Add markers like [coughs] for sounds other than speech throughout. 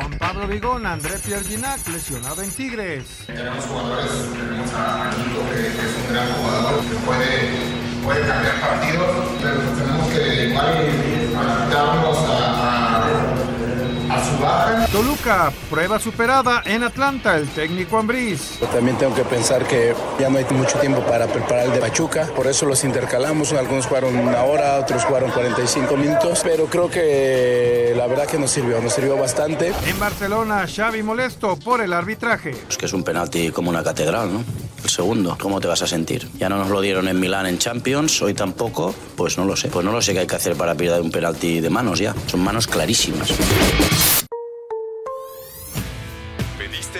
Juan Pablo Vigón, André Pierre Ginac, lesionado en Tigres. Tenemos jugadores, tenemos a Nico, que, es un gran jugador, que puede, puede cambiar partidos, pero tenemos que igual adaptarnos a, a, a su baja. Toluca, prueba superada en Atlanta, el técnico Ambriz. También tengo que pensar que ya no hay mucho tiempo para preparar el de Pachuca, por eso los intercalamos, algunos jugaron una hora, otros jugaron 45 minutos, pero creo que la verdad que nos sirvió, nos sirvió bastante. En Barcelona, Xavi molesto por el arbitraje. Es que es un penalti como una catedral, ¿no? El segundo, ¿cómo te vas a sentir? Ya no nos lo dieron en Milán en Champions, hoy tampoco, pues no lo sé. Pues no lo sé qué hay que hacer para pillar un penalti de manos ya. Son manos clarísimas.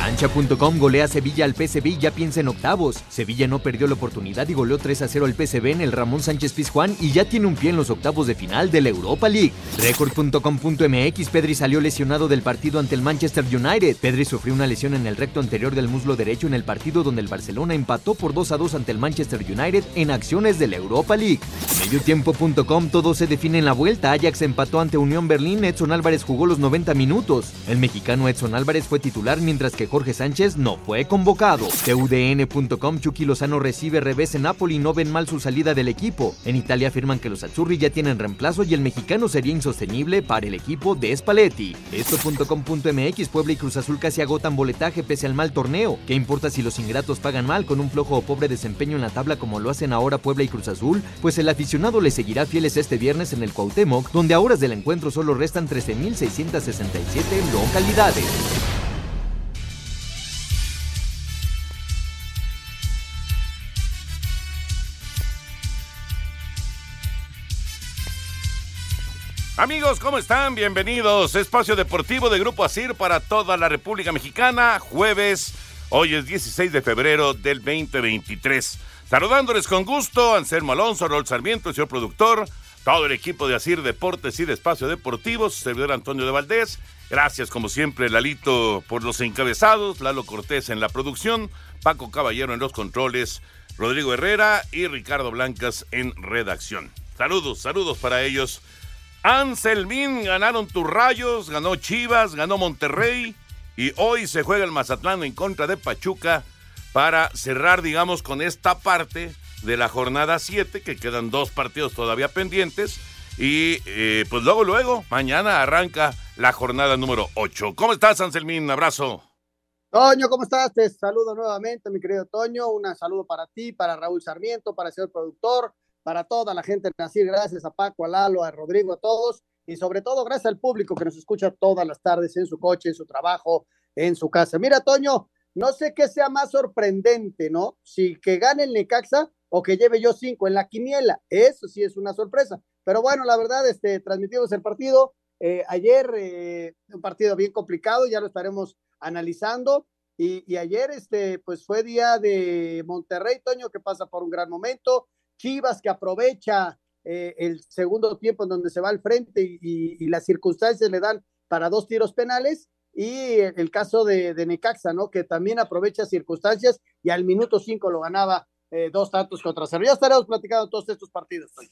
Cancha.com golea Sevilla al PSV y ya piensa en octavos. Sevilla no perdió la oportunidad y goleó 3 a 0 al PSV en el Ramón Sánchez Pizjuán y ya tiene un pie en los octavos de final de la Europa League. Record.com.mx Pedri salió lesionado del partido ante el Manchester United. Pedri sufrió una lesión en el recto anterior del muslo derecho en el partido donde el Barcelona empató por 2 a 2 ante el Manchester United en acciones de la Europa League. Mediotiempo.com todo se define en la vuelta. Ajax empató ante Unión Berlín. Edson Álvarez jugó los 90 minutos. El mexicano Edson Álvarez fue titular mientras que Jorge Sánchez no fue convocado. TUDN.com Chucky Lozano recibe revés en Napoli y no ven mal su salida del equipo. En Italia afirman que los Azzurri ya tienen reemplazo y el mexicano sería insostenible para el equipo de Spalletti. Esto.com.mx Puebla y Cruz Azul casi agotan boletaje pese al mal torneo. ¿Qué importa si los ingratos pagan mal con un flojo o pobre desempeño en la tabla como lo hacen ahora Puebla y Cruz Azul? Pues el aficionado le seguirá fieles este viernes en el Cuauhtémoc, donde a horas del encuentro solo restan 13.667 localidades. Amigos, ¿cómo están? Bienvenidos. Espacio Deportivo de Grupo Asir para toda la República Mexicana. Jueves, hoy es 16 de febrero del 2023. Saludándoles con gusto, Anselmo Alonso, Rol Sarmiento, el señor productor, todo el equipo de Asir Deportes y de Espacio Deportivo, su servidor Antonio de Valdés. Gracias, como siempre, Lalito por los encabezados, Lalo Cortés en la producción, Paco Caballero en los controles, Rodrigo Herrera y Ricardo Blancas en redacción. Saludos, saludos para ellos. Anselmín, ganaron tus rayos, ganó Chivas, ganó Monterrey y hoy se juega el Mazatlán en contra de Pachuca para cerrar, digamos, con esta parte de la jornada 7, que quedan dos partidos todavía pendientes. Y eh, pues luego, luego, mañana arranca la jornada número 8. ¿Cómo estás, Anselmín? Abrazo. Toño, ¿cómo estás? Te saludo nuevamente, mi querido Toño. Un saludo para ti, para Raúl Sarmiento, para el señor productor, para toda la gente de. Gracias a Paco, a Lalo, a Rodrigo, a todos. Y sobre todo, gracias al público que nos escucha todas las tardes en su coche, en su trabajo, en su casa. Mira, Toño, no sé qué sea más sorprendente, ¿no? Si que gane el Necaxa o que lleve yo cinco en la quiniela. Eso sí es una sorpresa. Pero bueno, la verdad, este, transmitimos el partido. Eh, ayer, eh, un partido bien complicado, ya lo estaremos analizando. Y, y, ayer, este, pues fue día de Monterrey, Toño, que pasa por un gran momento. Chivas, que aprovecha eh, el segundo tiempo en donde se va al frente y, las circunstancias le dan para dos tiros penales. Y el caso de, Necaxa, ¿no? Que también aprovecha circunstancias y al minuto cinco lo ganaba eh, dos tantos contra cero. Ya estaremos platicando todos estos partidos. Toño.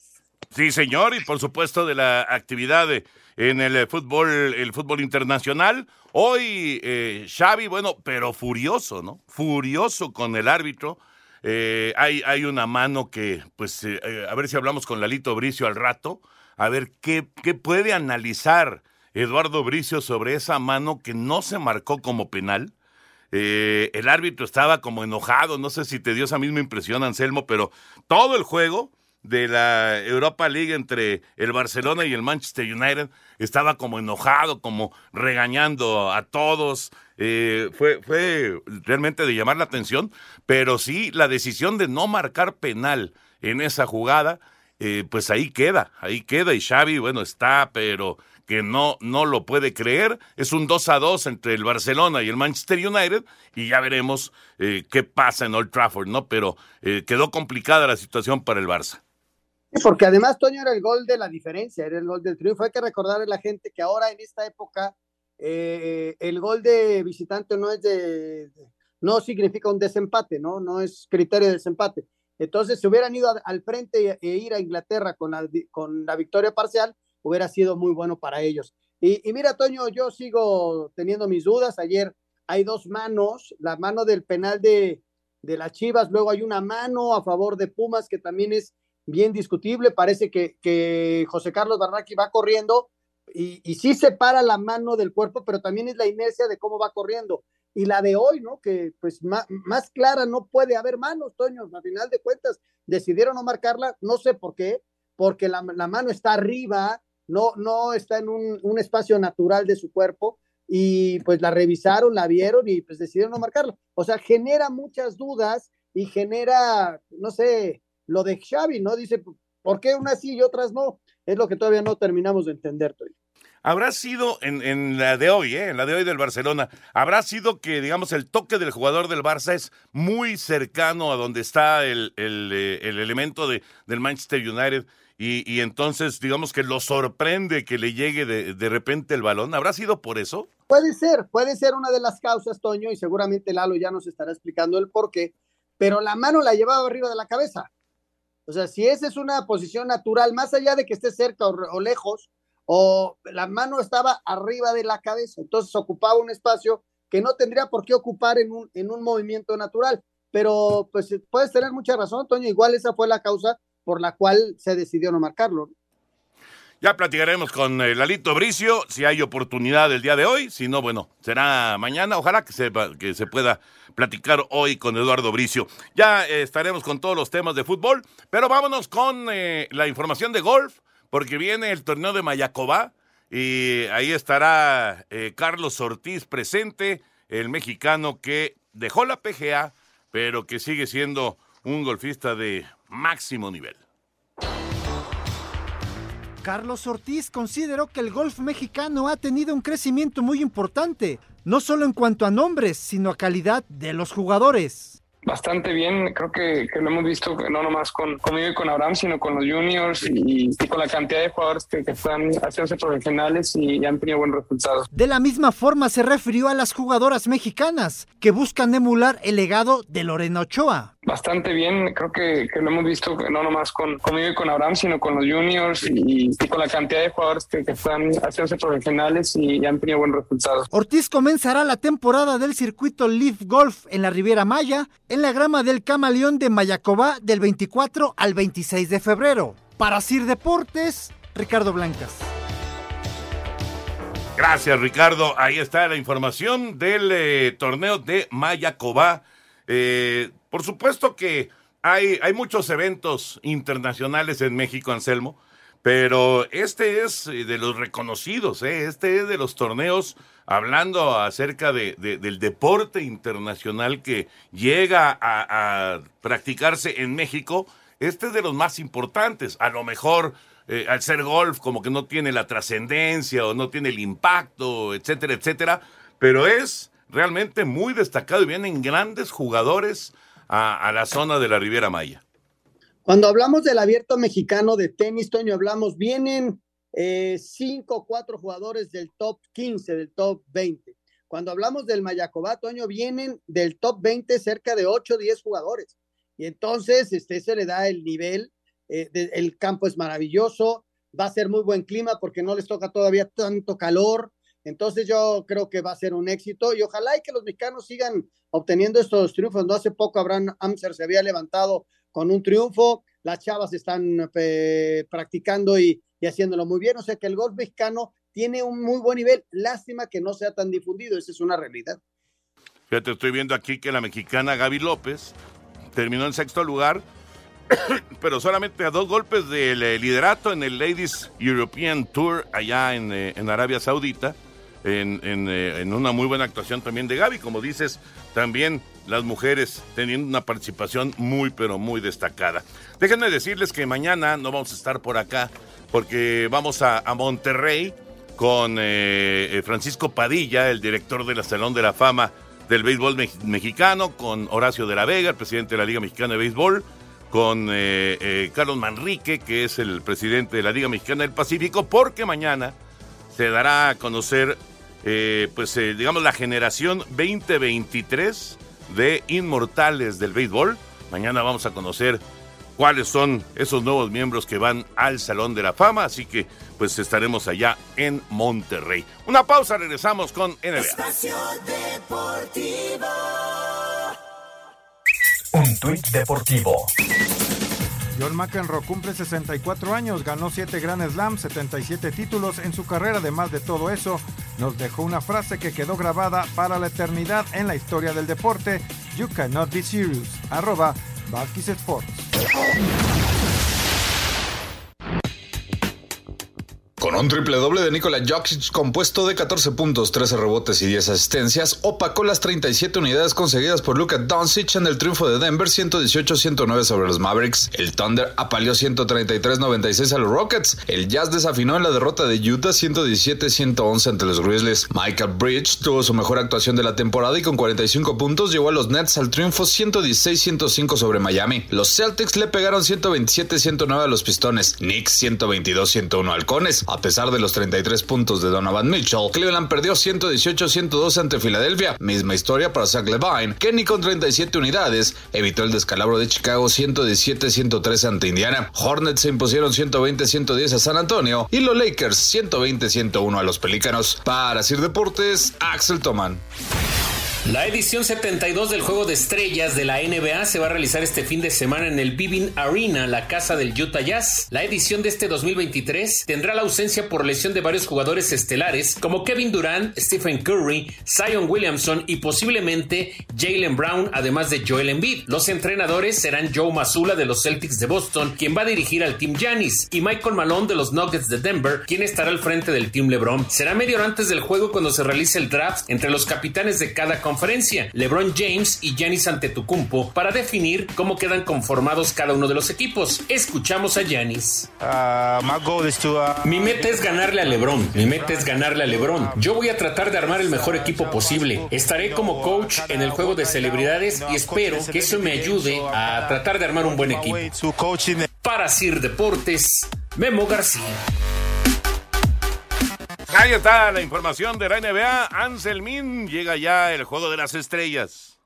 Sí, señor, y por supuesto de la actividad en el fútbol, el fútbol internacional. Hoy eh, Xavi, bueno, pero furioso, ¿no? Furioso con el árbitro. Eh, hay, una mano que, pues, eh, eh, a ver si hablamos con Lalito Bricio al rato, a ver qué, qué puede analizar Eduardo Bricio sobre esa mano que no se marcó como penal. el árbitro estaba como enojado, no sé si te dio esa misma impresión, Anselmo, pero todo el juego de la Europa League entre el Barcelona y el Manchester United estaba como enojado, como regañando a todos. Eh, fue, fue realmente de llamar la atención, pero sí la decisión de no marcar penal en esa jugada, eh, pues ahí queda, ahí queda. Y Xavi, bueno, está, pero que no, no lo puede creer. Es un 2 a 2 entre el Barcelona y el Manchester United y ya veremos eh, qué pasa en Old Trafford, ¿no? Pero quedó complicada la situación para el Barça. Porque además, Toño, era el gol de la diferencia, era el gol del triunfo. Hay que recordarle a la gente que ahora en esta época eh, el gol de visitante no es de, no significa un desempate, ¿no? No es criterio de desempate. Entonces, si hubieran ido al frente e ir a Inglaterra con la, con la victoria parcial, hubiera sido muy bueno para ellos. Y, y, mira, Toño, yo sigo teniendo mis dudas. Ayer hay dos manos, la mano del penal de, de las Chivas, luego hay una mano a favor de Pumas que también es bien discutible. Parece que, que José Carlos Barraqui va corriendo y, y sí separa la mano del cuerpo, pero también es la inercia de cómo va corriendo. Y la de hoy, ¿no? Que pues más, más clara no puede haber manos, Toño. A final de cuentas, decidieron no marcarla, no sé por qué, porque la, mano está arriba, no, no está en un, un, espacio natural de su cuerpo y pues la revisaron, la vieron y pues decidieron no marcarla. O sea, genera muchas dudas y genera, no sé, lo de Xavi, ¿no? Dice, ¿por qué unas sí y otras no? Es lo que todavía no terminamos de entender, Toy. Habrá sido en, en, la de hoy, ¿eh? en la de hoy del Barcelona, habrá sido que, digamos, el toque del jugador del Barça es muy cercano a donde está el, el, eh, el elemento de, del Manchester United y, y, entonces, digamos que lo sorprende que le llegue de, de repente el balón. ¿Habrá sido por eso? Puede ser, puede ser una de las causas, Toño, y seguramente Lalo ya nos estará explicando el por qué, pero la mano la llevaba arriba de la cabeza. O sea, si esa es una posición natural, más allá de que esté cerca o, lejos, o la mano estaba arriba de la cabeza, entonces ocupaba un espacio que no tendría por qué ocupar en un, en un movimiento natural. Pero pues puedes tener mucha razón, Toño, igual esa fue la causa por la cual se decidió no marcarlo. Ya platicaremos con el Lalito Bricio si hay oportunidad el día de hoy. Si no, bueno, será mañana. Ojalá que se, que se pueda platicar hoy con Eduardo Bricio. Ya eh, estaremos con todos los temas de fútbol, pero vámonos con eh, la información de golf, porque viene el torneo de Mayacobá y ahí estará eh, Carlos Ortiz presente, el mexicano que dejó la PGA, pero que sigue siendo un golfista de máximo nivel. Carlos Ortiz consideró que el golf mexicano ha tenido un crecimiento muy importante, no solo en cuanto a nombres, sino a calidad de los jugadores bastante bien. Creo que, que, lo hemos visto no nomás con, conmigo y con Abraham, sino con los juniors y, y con la cantidad de jugadores que, que están haciéndose profesionales y, y, han tenido buenos resultados. De la misma forma se refirió a las jugadoras mexicanas que buscan emular el legado de Lorena Ochoa. Bastante bien, creo que, que lo hemos visto no nomás con, conmigo y con Abraham, sino con los juniors y, y con la cantidad de jugadores que, que están haciéndose profesionales y, han tenido buenos resultados. Ortiz comenzará la temporada del circuito Leaf Golf en la Riviera Maya en la grama del Camaleón de Mayacobá del 24 al 26 de febrero. Para Sir Deportes, Ricardo Blancas. Gracias, Ricardo. Ahí está la información del eh, torneo de Mayacobá. Eh, por supuesto que hay, hay muchos eventos internacionales en México, Anselmo, pero este es eh, de los reconocidos, ¿eh? este es de los torneos hablando acerca de, de, del deporte internacional que llega a, a, practicarse en México. Este es de los más importantes. A lo mejor eh, al ser golf como que no tiene la trascendencia o no tiene el impacto, etcétera, etcétera, pero es realmente muy destacado y vienen grandes jugadores a, la zona de la Riviera Maya. Cuando hablamos del abierto mexicano de tenis, Toño, hablamos, vienen eh, cinco o cuatro jugadores del top 15, del top 20. Cuando hablamos del Mayacobá, Toño, vienen del top 20 cerca de 8 o 10 jugadores. Y entonces, este, se le da el nivel, eh, de, el campo es maravilloso, va a ser muy buen clima porque no les toca todavía tanto calor, Entonces yo creo que va a ser un éxito y ojalá y que los mexicanos sigan obteniendo estos triunfos. No hace poco Abraham Amser se había levantado con un triunfo, las chavas están eh, practicando y, y haciéndolo muy bien, o sea que el golf mexicano tiene un muy buen nivel. Lástima que no sea tan difundido, esa es una realidad. Fíjate, estoy viendo aquí que la mexicana Gaby López terminó en sexto lugar, [coughs] pero solamente a dos golpes del eh, liderato en el Ladies European Tour allá en, eh, en Arabia Saudita, en, eh, en, una muy buena actuación también de Gaby, como dices, también las mujeres teniendo una participación muy, pero muy destacada. Déjenme decirles que mañana no vamos a estar por acá porque vamos a, Monterrey con eh, Francisco Padilla, el director del Salón de la Fama del Béisbol me Mexicano, con Horacio de la Vega, el presidente de la Liga Mexicana de Béisbol, con eh, eh, Carlos Manrique, que es el presidente de la Liga Mexicana del Pacífico, porque mañana se dará a conocer, eh, pues, digamos, la generación 2023 de inmortales del béisbol. Mañana vamos a conocer cuáles son esos nuevos miembros que van al Salón de la Fama, así que pues estaremos allá en Monterrey. Una pausa, regresamos con NBA. Espacio Deportivo. Un tuit deportivo. John McEnroe cumple 64 años, ganó 7 Grand Slam, 77 títulos en su carrera. Además de todo eso, nos dejó una frase que quedó grabada para la eternidad en la historia del deporte. You cannot be serious. Arroba Sports. Con un triple doble de Nikola Jokic compuesto de 14 puntos, 13 rebotes y 10 asistencias, opacó las 37 unidades conseguidas por Luka Doncic en el triunfo de Denver 118-109 sobre los Mavericks. El Thunder apaleó 133-96 a los Rockets. El Jazz desafinó en la derrota de Utah 117-111 ante los Grizzlies. Michael Bridge tuvo su mejor actuación de la temporada y con 45 puntos llevó a los Nets al triunfo 116-105 sobre Miami. Los Celtics le pegaron 127-109 a los Pistones. Knicks 122-101 Halcones. A pesar de los 33 puntos de Donovan Mitchell, Cleveland perdió 118-112 ante Filadelfia. Misma historia para Zach Levine, que ni con 37 unidades evitó el descalabro de Chicago 117-113 ante Indiana. Hornets se impusieron 120-110 a San Antonio y los Lakers 120-101 a los Pelícanos. Para Sir Deportes, Axel Toman. La edición 72 del Juego de Estrellas de la NBA se va a realizar este fin de semana en el Vivint Arena, la casa del Utah Jazz. La edición de este 2023 tendrá la ausencia por lesión de varios jugadores estelares como Kevin Durant, Stephen Curry, Zion Williamson y posiblemente Jalen Brown, además de Joel Embiid. Los entrenadores serán Joe Mazzulla de los Celtics de Boston, quien va a dirigir al Team Giannis, y Michael Malone de los Nuggets de Denver, quien estará al frente del Team LeBron. Será media hora antes del juego cuando se realice el draft entre los capitanes de cada conferencia LeBron James y Giannis Antetokounmpo, para definir cómo quedan conformados cada uno de los equipos. Escuchamos a Giannis. Mi meta es ganarle a LeBron. Mi meta es ganarle a LeBron. Yo voy a tratar de armar el mejor equipo posible. Estaré como coach en el juego de celebridades y espero que eso me ayude a tratar de armar un buen equipo. Para Sir Deportes, Memo García. Ahí está la información de la NBA. Anselmín llega ya el juego de las estrellas.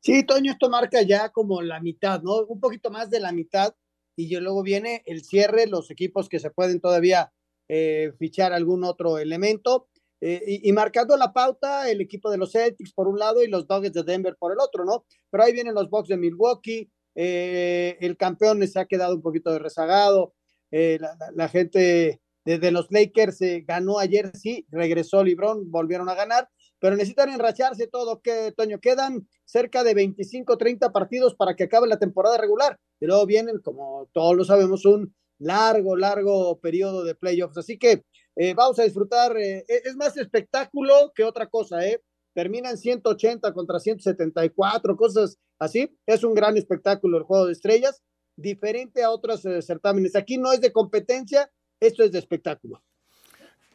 Sí, Toño, esto marca ya como la mitad, ¿no? Un poquito más de la mitad. Y luego viene el cierre, los equipos que se pueden todavía eh, fichar algún otro elemento. Eh, y, marcando la pauta, el equipo de los Celtics por un lado y los Nuggets de Denver por el otro, ¿no? Pero ahí vienen los Bucks de Milwaukee. Eh, el campeón se ha quedado un poquito de rezagado. La, gente desde los Lakers eh, ganó ayer, sí, regresó Librón, volvieron a ganar, pero necesitan enracharse todo, que Toño, quedan cerca de 25, 30 partidos para que acabe la temporada regular, y luego vienen, como todos lo sabemos, un largo, largo periodo de playoffs, así que eh, vamos a disfrutar, eh, es más espectáculo que otra cosa, ¿eh? Terminan 180 contra 174, cosas así, es un gran espectáculo el juego de estrellas, diferente a otros eh, certámenes, aquí no es de competencia, esto es de espectáculo.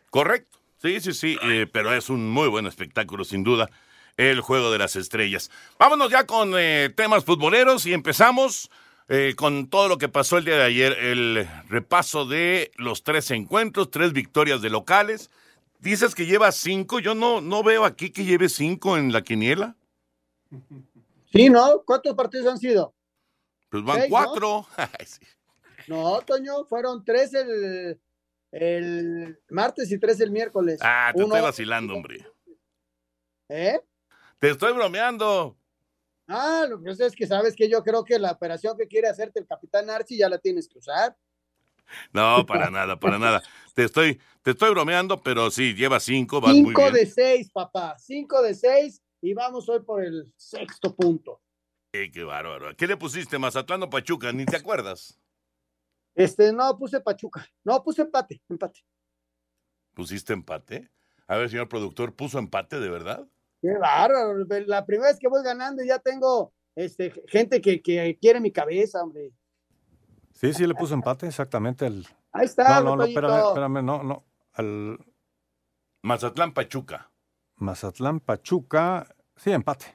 Correcto, sí, sí, sí, eh, pero es un muy buen espectáculo, sin duda, el Juego de las Estrellas. Vámonos ya con eh, temas futboleros y empezamos eh, con todo lo que pasó el día de ayer, el repaso de los tres encuentros, tres victorias de locales. Dices que lleva cinco, yo no, no veo aquí que lleve cinco en la quiniela. Sí, ¿no? ¿Cuántos partidos han sido? Pues van Seis, cuatro. [laughs] ¿no? No, Toño, fueron tres el, el martes y tres el miércoles. Ah, te Uno- estoy vacilando, hombre. ¿Eh? Te estoy bromeando. Ah, lo que pasa es que sabes que yo creo que la operación que quiere hacerte el capitán Archie ya la tienes que usar. No, para nada, para nada. Te estoy, te estoy bromeando, pero sí, lleva cinco, vas muy Cinco bien. de seis, papá. Cinco de seis y vamos hoy por el sexto punto. Eh, qué bárbaro. ¿Qué le pusiste, Mazatlán o Pachuca? Ni te acuerdas. Este, no, puse Pachuca. No, puse empate, empate. ¿Pusiste empate? A ver, señor productor, ¿puso empate de verdad? Qué bárbaro. La primera vez que voy ganando y ya tengo este, gente que, que quiere mi cabeza, hombre. Sí, sí, le puso empate, exactamente. El... Ahí está, No, no, no, espérame, espérame, no, no. Mazatlán Pachuca. Mazatlán Pachuca, sí, empate.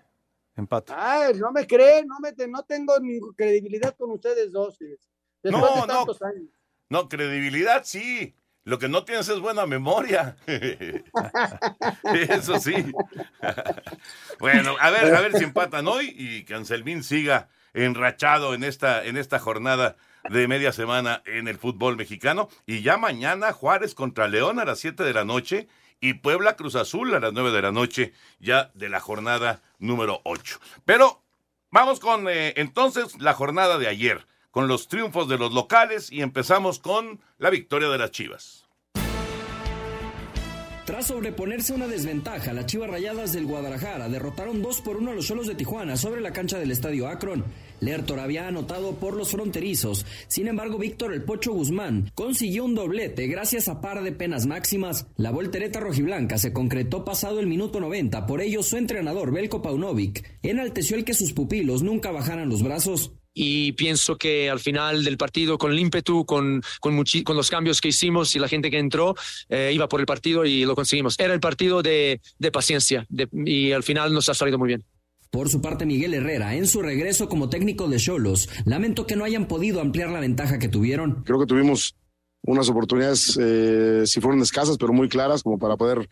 Empate. Ay, no me creen, no, me, no tengo ni credibilidad con ustedes dos. eh. Después No, de no. años. No, credibilidad sí. Lo que no tienes es buena memoria. [laughs] Eso sí. [laughs] bueno, a ver, a ver si empatan hoy y que Anselmín siga enrachado en esta, en esta jornada de media semana en el fútbol mexicano. Y ya mañana Juárez contra León a las 7 de la noche y Puebla Cruz Azul a las 9 de la noche, ya de la jornada número 8. Pero vamos con eh, entonces la jornada de ayer, con los triunfos de los locales y empezamos con la victoria de las Chivas. Tras sobreponerse a una desventaja, las Chivas Rayadas del Guadalajara derrotaron 2 por 1 a los Cholos de Tijuana sobre la cancha del Estadio Akron. Lertor había anotado por los fronterizos. Sin embargo, Víctor El Pocho Guzmán consiguió un doblete gracias a par de penas máximas. La voltereta rojiblanca se concretó pasado el minuto 90. Por ello, su entrenador, Belko Paunovic, enalteció el que sus pupilos nunca bajaran los brazos. Y pienso que al final del partido, con el ímpetu, con, con, con los cambios que hicimos y la gente que entró, eh, iba por el partido y lo conseguimos. Era el partido de, de paciencia de- y al final nos ha salido muy bien. Por su parte, Miguel Herrera, en su regreso como técnico de Cholos, lamentó que no hayan podido ampliar la ventaja que tuvieron. Creo que tuvimos unas oportunidades, eh, si fueron escasas, pero muy claras, como para poder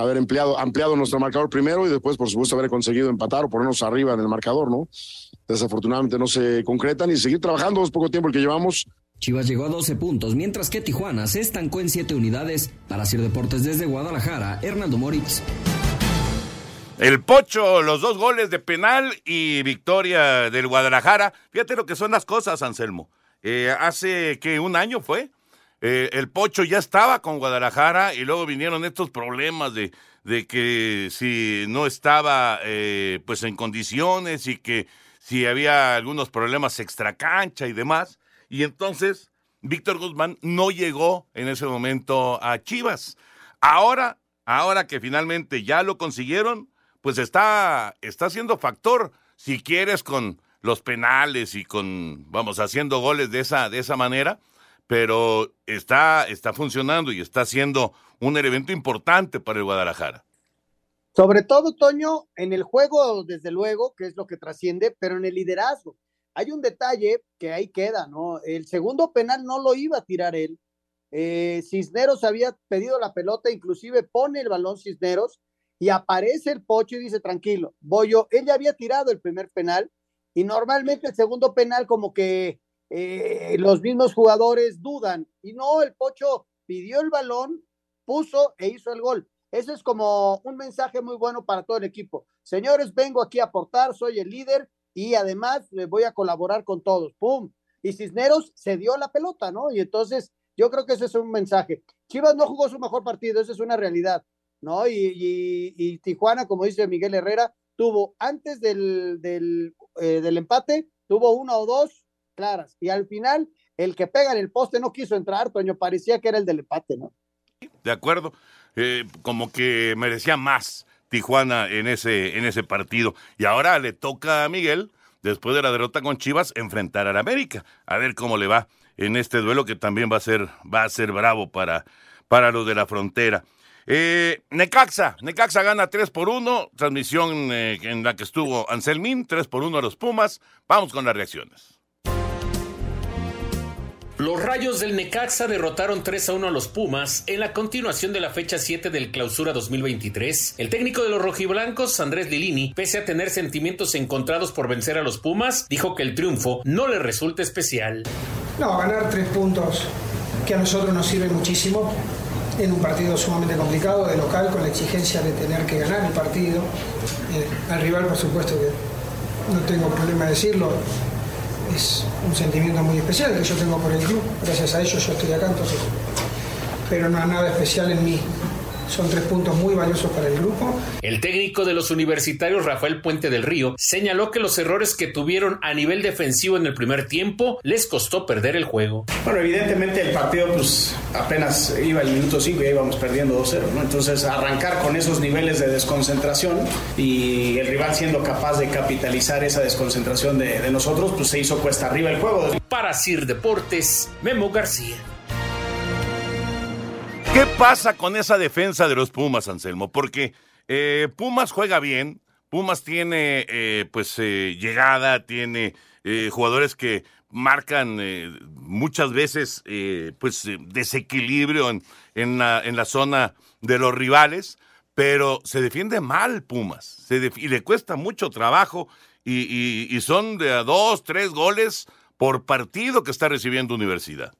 haber empleado, ampliado nuestro marcador primero y después, por supuesto, haber conseguido empatar o ponernos arriba en el marcador, ¿no? Desafortunadamente no se concretan y seguir trabajando, es poco tiempo el que llevamos. Chivas llegó a 12 puntos, mientras que Tijuana se estancó en 7 unidades. Para Sir Deportes desde Guadalajara, Hernando Moritz. El Pocho, los dos goles de penal y victoria del Guadalajara. Fíjate lo que son las cosas, Anselmo. Eh, hace que un año fue. Eh, el Pocho ya estaba con Guadalajara y luego vinieron estos problemas de, de que si no estaba eh, pues en condiciones y que si había algunos problemas extracancha y demás. Y entonces Víctor Guzmán no llegó en ese momento a Chivas. Ahora, ahora que finalmente ya lo consiguieron, pues está, está siendo factor, si quieres, con los penales y con, vamos, haciendo goles de esa, de esa manera, pero está, está funcionando y está siendo un evento importante para el Guadalajara. Sobre todo, Toño, en el juego, desde luego, que es lo que trasciende, pero en el liderazgo. Hay un detalle que ahí queda, ¿no? El segundo penal no lo iba a tirar él. Eh, Cisneros había pedido la pelota, inclusive pone el balón Cisneros y aparece el Pocho y dice, tranquilo, voy yo. Él ya había tirado el primer penal y normalmente el segundo penal como que eh, los mismos jugadores dudan. Y no, el Pocho pidió el balón, puso e hizo el gol. Eso es como un mensaje muy bueno para todo el equipo. Señores, vengo aquí a aportar, soy el líder y además voy a colaborar con todos. ¡Pum! Y Cisneros se dio la pelota, ¿no? Y entonces yo creo que ese es un mensaje. Chivas no jugó su mejor partido, esa es una realidad, ¿no? Y, y- y Tijuana, como dice Miguel Herrera, tuvo antes del, del, eh, del empate, tuvo una o dos claras. Y al final, el que pega en el poste no quiso entrar, Toño, parecía que era el del empate, ¿no? De acuerdo, Eh, como que merecía más Tijuana en ese, en ese partido. Y ahora le toca a Miguel, después de la derrota con Chivas, enfrentar al América. A ver cómo le va en este duelo que también va a ser, va a ser bravo para, para los de la frontera. Eh, Necaxa, Necaxa gana 3 por 1, transmisión eh, en la que estuvo Anselmín, 3 por 1 a los Pumas. Vamos con las reacciones. Los Rayos del Necaxa derrotaron 3 a 1 a los Pumas en la continuación de la fecha 7 del Clausura 2023. El técnico de los rojiblancos, Andrés Lilini, pese a tener sentimientos encontrados por vencer a los Pumas, dijo que el triunfo no le resulta especial. No, ganar tres puntos que a nosotros nos sirve muchísimo en un partido sumamente complicado de local con la exigencia de tener que ganar el partido. Eh, al rival, por supuesto que no tengo problema de decirlo, es un sentimiento muy especial que yo tengo por el club. Gracias a ellos yo estoy acá, entonces. Pero no nada especial en mí. Son tres puntos muy valiosos para el grupo. El técnico de los universitarios, Rafael Puente del Río, señaló que los errores que tuvieron a nivel defensivo en el primer tiempo les costó perder el juego. Bueno, evidentemente el partido pues apenas iba el minuto 5 y ya íbamos perdiendo 2-0, ¿no? Entonces arrancar con esos niveles de desconcentración y el rival siendo capaz de capitalizar esa desconcentración de, de nosotros, pues se hizo cuesta arriba el juego. Para Sir Deportes, Memo García. ¿Qué pasa con esa defensa de los Pumas, Anselmo? Porque eh, Pumas juega bien, Pumas tiene eh, pues eh, llegada, tiene jugadores que marcan muchas veces pues desequilibrio en, la, zona de los rivales, pero se defiende mal Pumas y le cuesta mucho trabajo y, y- y son de a dos, tres goles por partido que está recibiendo Universidad.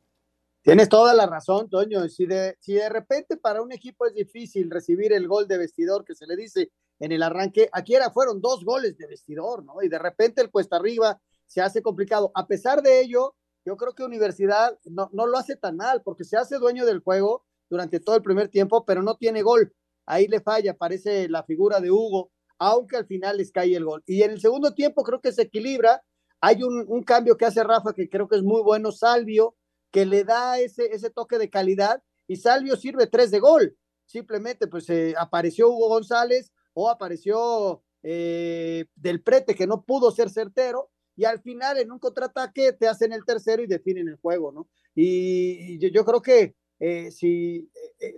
Tienes toda la razón, Toño. Si de, si de repente para un equipo es difícil recibir el gol de vestidor que se le dice en el arranque, aquí era, fueron dos goles de vestidor, ¿no? Y de repente el cuesta arriba se hace complicado. A pesar de ello, yo creo que Universidad no, no lo hace tan mal, porque se hace dueño del juego durante todo el primer tiempo, pero no tiene gol. Ahí le falla, parece la figura de Hugo, aunque al final les cae el gol. Y en el segundo tiempo creo que se equilibra. Hay un, un cambio que hace Rafa que creo que es muy bueno, Salvio, que le da ese, ese toque de calidad y Salvio sirve tres de gol. Simplemente pues eh, apareció Hugo González o apareció eh, Del Prete que no pudo ser certero y al final en un contraataque te hacen el tercero y definen el juego, ¿no? Y, yo, creo que eh, si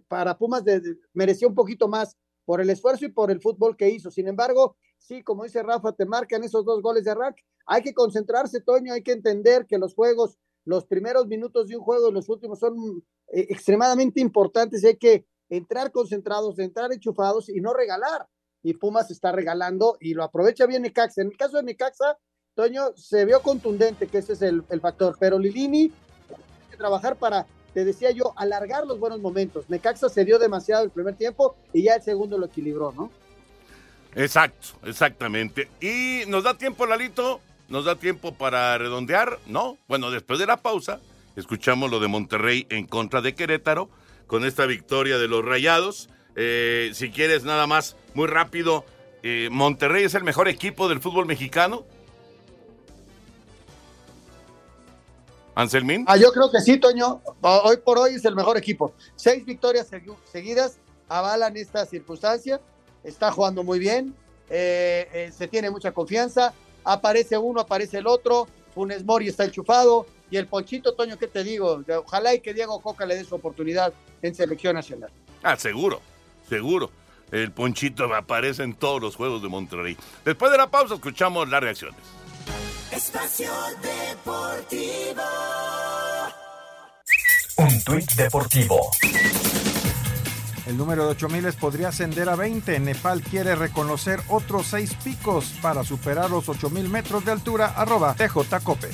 para Pumas de- mereció un poquito más por el esfuerzo y por el fútbol que hizo. Sin embargo, sí, como dice Rafa, te marcan esos dos goles de rack. Hay que concentrarse, Toño, hay que entender que los juegos los primeros minutos de un juego los últimos son eh, extremadamente importantes y hay que entrar concentrados, entrar enchufados y no regalar. Y Pumas está regalando y lo aprovecha bien Necaxa. En el caso de Necaxa, Toño, se vio contundente que ese es el, el factor, pero Lilini tiene que trabajar para, te decía yo, alargar los buenos momentos. Necaxa se dio demasiado el primer tiempo y ya el segundo lo equilibró, ¿no? Exacto, exactamente. Y nos da tiempo, Lalito, nos da tiempo para redondear, ¿no? Bueno, después de la pausa, escuchamos lo de Monterrey en contra de Querétaro, con esta victoria de los Rayados. Eh, si quieres, nada más, muy rápido, eh, Monterrey es el mejor equipo del fútbol mexicano. Anselmín. Ah, yo creo que sí, Toño. Hoy por hoy es el mejor equipo. Seis victorias segui- seguidas avalan esta circunstancia. Está jugando muy bien. eh, se tiene mucha confianza. Aparece uno, aparece el otro. Funes Mori está enchufado. Y el Ponchito, Toño, ¿qué te digo? Ojalá y que Diego Coca le dé su oportunidad en selección nacional. Ah, seguro, seguro. El Ponchito aparece en todos los juegos de Monterrey. Después de la pausa, escuchamos las reacciones. Espacio Deportivo. Un tuit deportivo. El número de 8000 podría ascender a 20. Nepal quiere reconocer otros seis picos para superar los 8000 metros de altura. Arroba TJ Cope.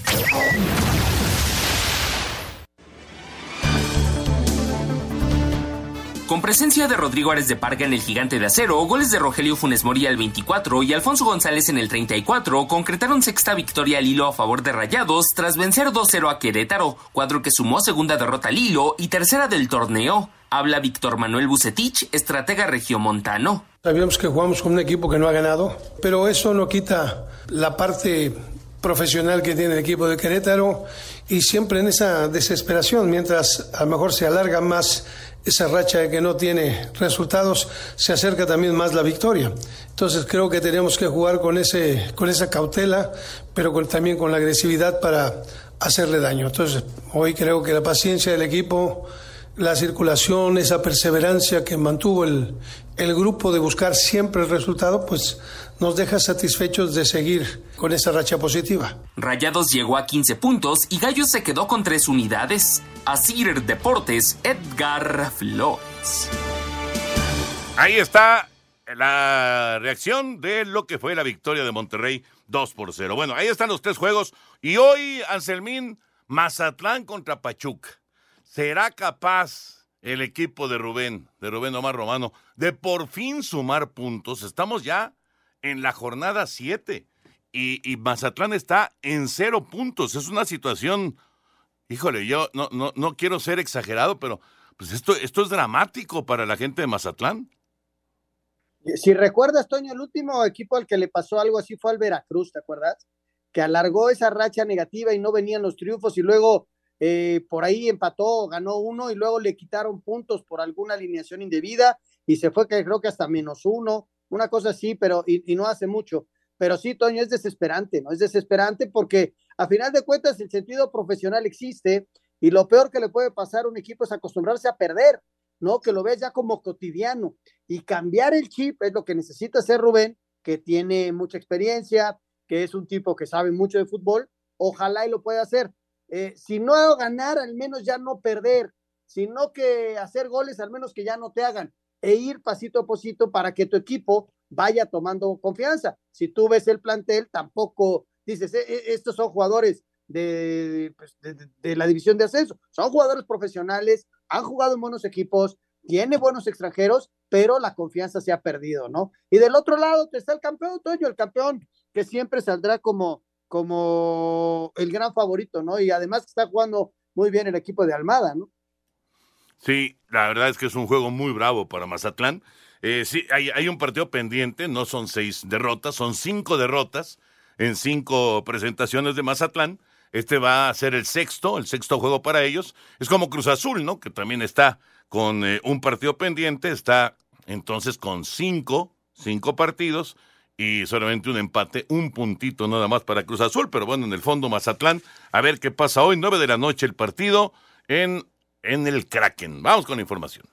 Con presencia de Rodrigo Ares de Parga en el Gigante de Acero, goles de Rogelio Funes Mori al 24 y Alfonso González en el 34 concretaron sexta victoria al hilo a favor de Rayados tras vencer 2-0 a Querétaro, cuadro que sumó segunda derrota al hilo y tercera del torneo. Habla Víctor Manuel Bucetich, estratega regiomontano. Sabíamos que jugamos con un equipo que no ha ganado, pero eso no quita la parte profesional que tiene el equipo de Querétaro y siempre en esa desesperación, mientras a lo mejor se alarga más esa racha de que no tiene resultados, se acerca también más la victoria. Entonces creo que tenemos que jugar con, ese, con esa cautela, pero con- también con la agresividad para hacerle daño. Entonces hoy creo que la paciencia del equipo la circulación, esa perseverancia que mantuvo el, el grupo de buscar siempre el resultado, pues nos deja satisfechos de seguir con esa racha positiva. Rayados llegó a 15 puntos y Gallos se quedó con 3 unidades. Asir Deportes, Edgar Flores. Ahí está la reacción de lo que fue la victoria de Monterrey 2 por 0. Bueno, ahí están los tres juegos. Y hoy, Anselmín, Mazatlán contra Pachuca. ¿será capaz el equipo de Rubén, de Rubén Omar Romano, de por fin sumar puntos? Estamos ya en la jornada 7 y, y, Mazatlán está en cero puntos. Es una situación, híjole, yo no, no, no quiero ser exagerado, pero pues esto, esto es dramático para la gente de Mazatlán. Si recuerdas, Toño, el último equipo al que le pasó algo así fue al Veracruz, ¿te acuerdas? Que alargó esa racha negativa y no venían los triunfos y luego eh, por ahí empató, ganó uno y luego le quitaron puntos por alguna alineación indebida y se fue creo que hasta menos uno, una cosa así, pero y, y no hace mucho. Pero sí, Toño, es desesperante, ¿no? Es desesperante porque a final de cuentas el sentido profesional existe y lo peor que le puede pasar a un equipo es acostumbrarse a perder. ¿no? Que lo ves ya como cotidiano y cambiar el chip es lo que necesita hacer Rubén, que tiene mucha experiencia, que es un tipo que sabe mucho de fútbol, ojalá y lo pueda hacer. Eh, si no ganar, al menos ya no perder, sino que hacer goles, al menos que ya no te hagan, e ir pasito a pasito para que tu equipo vaya tomando confianza. Si tú ves el plantel, tampoco dices, e, e, estos son jugadores pues, de, de, la división de ascenso. Son jugadores profesionales, han jugado en buenos equipos, tiene buenos extranjeros, pero la confianza se ha perdido, ¿no? Y del otro lado está el campeón, Toño, el campeón que siempre saldrá como, como el gran favorito, ¿no? Y además está jugando muy bien el equipo de Almada, ¿no? Sí, la verdad es que es un juego muy bravo para Mazatlán. Eh, sí, hay, hay un partido pendiente, no son seis derrotas, son cinco derrotas en cinco presentaciones de Mazatlán. Este va a ser el sexto, el sexto juego para ellos. Es como Cruz Azul, ¿no? Que también está con eh, un partido pendiente, está entonces con cinco, cinco partidos y solamente un empate, un puntito nada más para Cruz Azul, pero bueno, en el fondo Mazatlán, a ver qué pasa hoy, nueve de la noche el partido en, en el Kraken. Vamos con la información.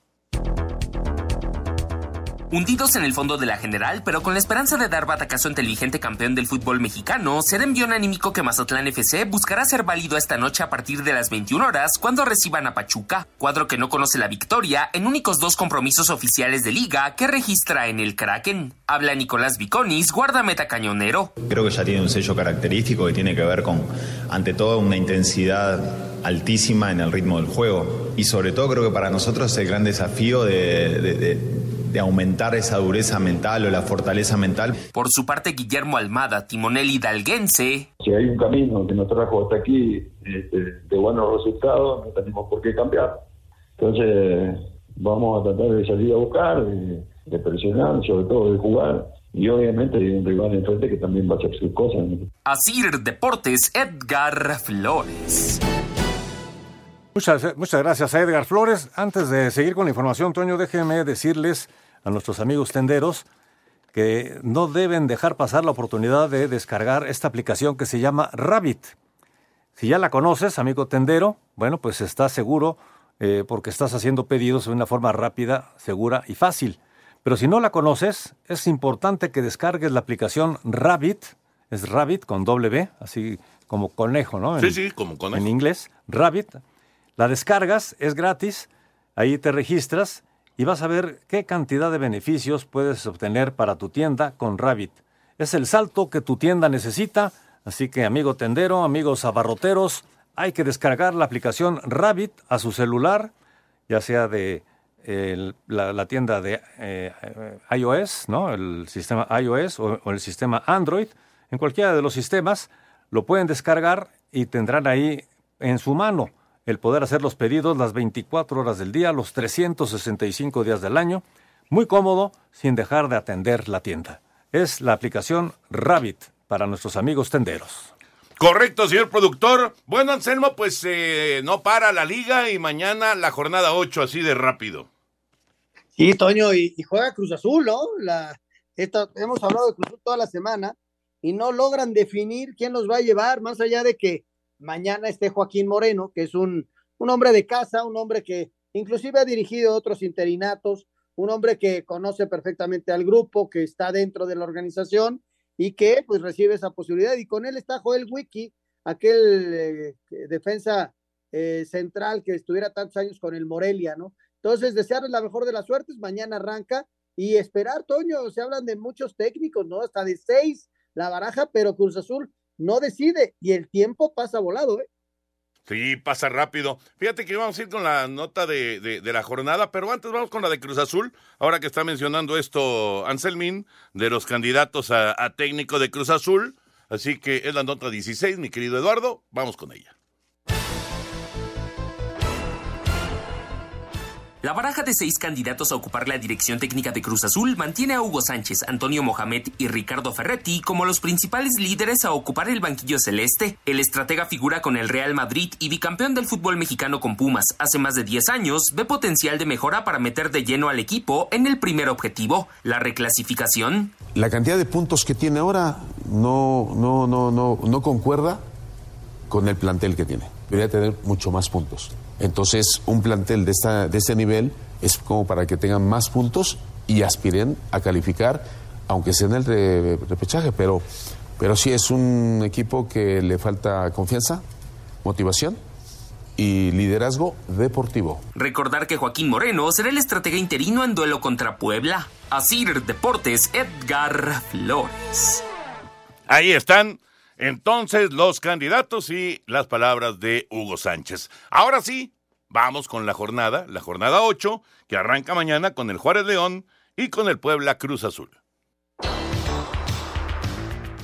Hundidos en el fondo de la general, pero con la esperanza de dar batacazo ante el vigente campeón del fútbol mexicano, será envión anímico que Mazatlán FC buscará ser válido esta noche a partir de las 21 horas cuando reciban a Pachuca, cuadro que no conoce la victoria en únicos dos compromisos oficiales de liga que registra en el Kraken. Habla Nicolás Viconis, guardameta cañonero. Creo que ya tiene un sello característico que tiene que ver con, ante todo, una intensidad altísima en el ritmo del juego. Y sobre todo creo que para nosotros es el gran desafío de, de de aumentar esa dureza mental o la fortaleza mental. Por su parte, Guillermo Almada, timonel hidalguense. Si hay un camino que nos trajo hasta aquí este, de buenos resultados, no tenemos por qué cambiar. Entonces, vamos a tratar de salir a buscar, de, presionar, sobre todo de jugar y obviamente hay un rival enfrente que también va a hacer sus cosas. Asir Deportes, Edgar Flores. Muchas, muchas gracias a Edgar Flores. Antes de seguir con la información, Toño, déjeme decirles a nuestros amigos tenderos que no deben dejar pasar la oportunidad de descargar esta aplicación que se llama Rabbit. Si ya la conoces, amigo tendero, bueno, pues estás seguro eh, porque estás haciendo pedidos de una forma rápida, segura y fácil. Pero si no la conoces, es importante que descargues la aplicación Rabbit, es Rabbit con doble B, así como conejo, ¿no? sí, sí, como conejo. En inglés, Rabbit. La descargas, es gratis, ahí te registras y vas a ver qué cantidad de beneficios puedes obtener para tu tienda con Rabbit. Es el salto que tu tienda necesita, así que amigo tendero, amigos abarroteros, hay que descargar la aplicación Rabbit a su celular, ya sea de la, tienda de eh, iOS, ¿no? el sistema iOS o, o el sistema Android, en cualquiera de los sistemas, lo pueden descargar y tendrán ahí en su mano el poder hacer los pedidos las 24 horas del día, los 365 días del año, muy cómodo sin dejar de atender la tienda. Es la aplicación Rabbit para nuestros amigos tenderos. Correcto, señor productor. Bueno, Anselmo, pues eh, no para la liga y mañana la jornada 8, así de rápido. Sí, Toño, y, juega Cruz Azul, ¿no? La, hemos hablado de Cruz Azul toda la semana y no logran definir quién los va a llevar, más allá de que mañana esté Joaquín Moreno, que es un, un hombre de casa, un hombre que inclusive ha dirigido otros interinatos, un hombre que conoce perfectamente al grupo, que está dentro de la organización y que pues recibe esa posibilidad. Y con él está Joel Wiki, aquel eh, defensa eh, central que estuviera tantos años con el Morelia, ¿no? Entonces, desearles la mejor de las suertes, mañana arranca y esperar, Toño, se hablan de muchos técnicos, ¿no? Hasta de seis la baraja, pero Cruz Azul no decide y el tiempo pasa volado, ¿eh? Sí, pasa rápido. Fíjate que íbamos a ir con la nota de, de, la jornada, pero antes vamos con la de Cruz Azul. Ahora que está mencionando esto Anselmín, de los candidatos a, a técnico de Cruz Azul. Así que es la nota 16, mi querido Eduardo. Vamos con ella. La baraja de seis candidatos a ocupar la dirección técnica de Cruz Azul mantiene a Hugo Sánchez, Antonio Mohamed y Ricardo Ferretti como los principales líderes a ocupar el banquillo celeste. El estratega figura con el Real Madrid y bicampeón del fútbol mexicano con Pumas hace más de 10 años, ve potencial de mejora para meter de lleno al equipo en el primer objetivo, la reclasificación. La cantidad de puntos que tiene ahora no, no, no, no, no concuerda con el plantel que tiene. Debería tener mucho más puntos. Entonces, un plantel de, esta, de este nivel es como para que tengan más puntos y aspiren a calificar, aunque sea en el repechaje, pero, pero sí es un equipo que le falta confianza, motivación y liderazgo deportivo. Recordar que Joaquín Moreno será el estratega interino en duelo contra Puebla. Asir Deportes, Edgar Flores. Ahí están entonces, los candidatos y las palabras de Hugo Sánchez. Ahora sí, vamos con la jornada, la jornada 8, que arranca mañana con el Juárez León y con el Puebla Cruz Azul.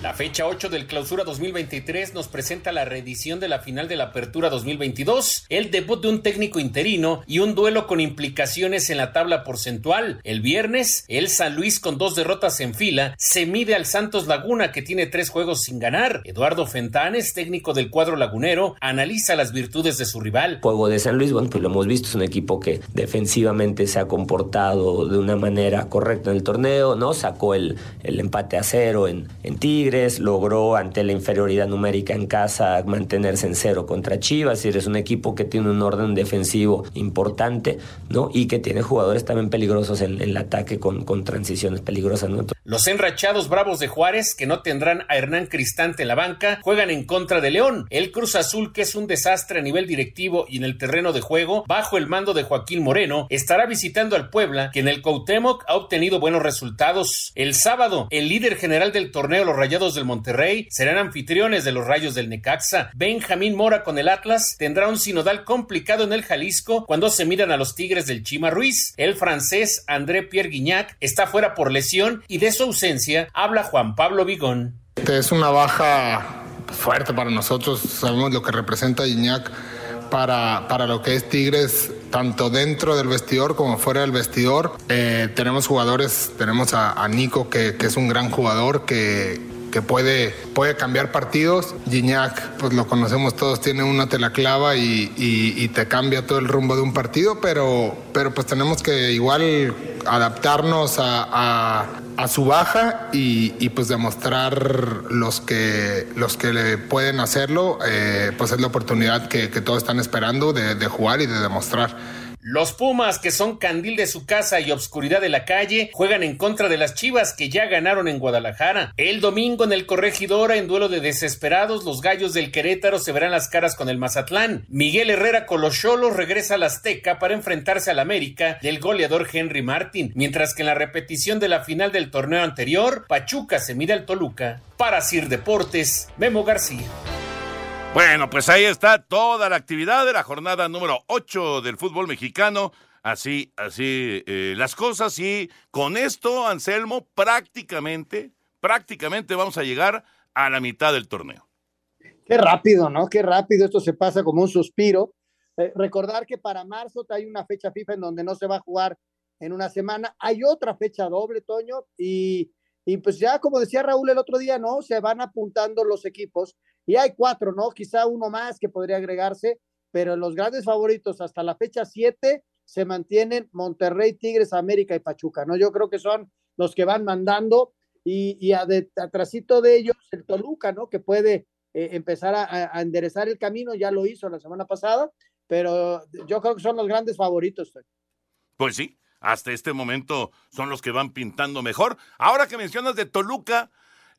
La fecha 8 del Clausura 2023 nos presenta la reedición de la final de la Apertura 2022, el debut de un técnico interino y un duelo con implicaciones en la tabla porcentual. El viernes, el San Luis con dos derrotas en fila se mide al Santos Laguna que tiene tres juegos sin ganar. Eduardo Fentanes, técnico del cuadro lagunero, analiza las virtudes de su rival. Juego de San Luis, bueno, pues lo hemos visto, es un equipo que defensivamente se ha comportado de una manera correcta en el torneo, ¿no? Sacó el, el empate a cero en, en Tigre logró ante la inferioridad numérica en casa mantenerse en cero contra Chivas, es un equipo que tiene un orden defensivo importante, ¿no? Y que tiene jugadores también peligrosos en, el ataque con, con transiciones peligrosas, ¿no? Los enrachados bravos de Juárez, que no tendrán a Hernán Cristante en la banca, juegan en contra de León. El Cruz Azul, que es un desastre a nivel directivo y en el terreno de juego, bajo el mando de Joaquín Moreno, estará visitando al Puebla, que en el Cuauhtémoc ha obtenido buenos resultados. El sábado, el líder general del torneo, los Rayados del Monterrey serán anfitriones de los Rayos del Necaxa. Benjamín Mora con el Atlas tendrá un sinodal complicado en el Jalisco cuando se miran a los Tigres del Chima Ruiz. El francés André Pierre Guignac está fuera por lesión y de su ausencia habla Juan Pablo Vigón. Es una baja fuerte para nosotros, sabemos lo que representa Guignac para, para lo que es Tigres tanto dentro del vestidor como fuera del vestidor. Eh, tenemos jugadores, tenemos a, a Nico, que, que, es un gran jugador, que, que puede, puede cambiar partidos. Gignac, pues lo conocemos todos, tiene una tela clava y, y, te cambia todo el rumbo de un partido, pero, pero pues tenemos que igual adaptarnos a, a, su baja y, y, pues demostrar los que, los que le pueden hacerlo, eh, pues es la oportunidad que, todos están esperando de jugar y de demostrar. Los Pumas, que son candil de su casa y obscuridad de la calle, juegan en contra de las Chivas, que ya ganaron en Guadalajara. El domingo en el Corregidora, en duelo de desesperados, los gallos del Querétaro se verán las caras con el Mazatlán. Miguel Herrera con los Cholos regresa al Azteca para enfrentarse al América del goleador Henry Martin, mientras que en la repetición de la final del torneo anterior, Pachuca se mide al Toluca. Para Sir Deportes, Memo García. Bueno, pues ahí está toda la actividad de la jornada número 8 del fútbol mexicano. Así, así eh, las cosas y con esto, Anselmo, prácticamente, prácticamente vamos a llegar a la mitad del torneo. Qué rápido, ¿no? Qué rápido esto se pasa como un suspiro. Eh, recordar que para marzo hay una fecha FIFA en donde no se va a jugar en una semana. Hay otra fecha doble, Toño, y, y pues ya como decía Raúl el otro día, ¿no? Se van apuntando los equipos y hay cuatro, ¿no? Quizá uno más que podría agregarse, pero los grandes favoritos hasta la fecha siete se mantienen Monterrey, Tigres, América y Pachuca, ¿no? Yo creo que son los que van mandando y, y de ellos el Toluca, ¿no? Que puede eh, empezar a, a, enderezar el camino, ya lo hizo la semana pasada, pero yo creo que son los grandes favoritos. Pues sí, hasta este momento son los que van pintando mejor. Ahora que mencionas de Toluca,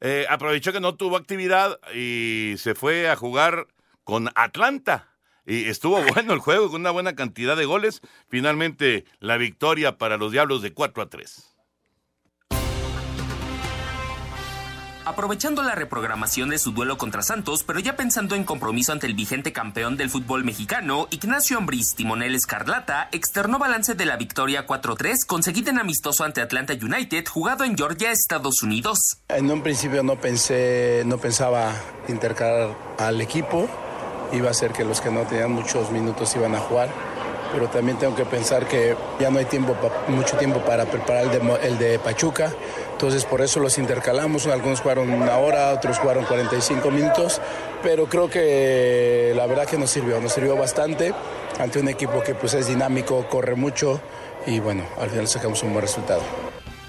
eh, aprovechó que no tuvo actividad y se fue a jugar con Atlanta. Y estuvo bueno el juego, con una buena cantidad de goles. Finalmente, la victoria para los Diablos de 4 a 3. Aprovechando la reprogramación de su duelo contra Santos, pero ya pensando en compromiso ante el vigente campeón del fútbol mexicano, Ignacio Ambriz Timonel Escarlata externó balance de la victoria 4-3 conseguida en amistoso ante Atlanta United, jugado en Georgia, Estados Unidos. En un principio no pensé, no pensaba intercalar al equipo, iba a ser que los que no tenían muchos minutos iban a jugar pero también tengo que pensar que ya no hay tiempo, mucho tiempo para preparar el el de Pachuca, entonces por eso los intercalamos, algunos jugaron una hora, otros jugaron 45 minutos, pero creo que la verdad que nos sirvió, nos sirvió bastante ante un equipo que pues es dinámico, corre mucho y bueno, al final sacamos un buen resultado.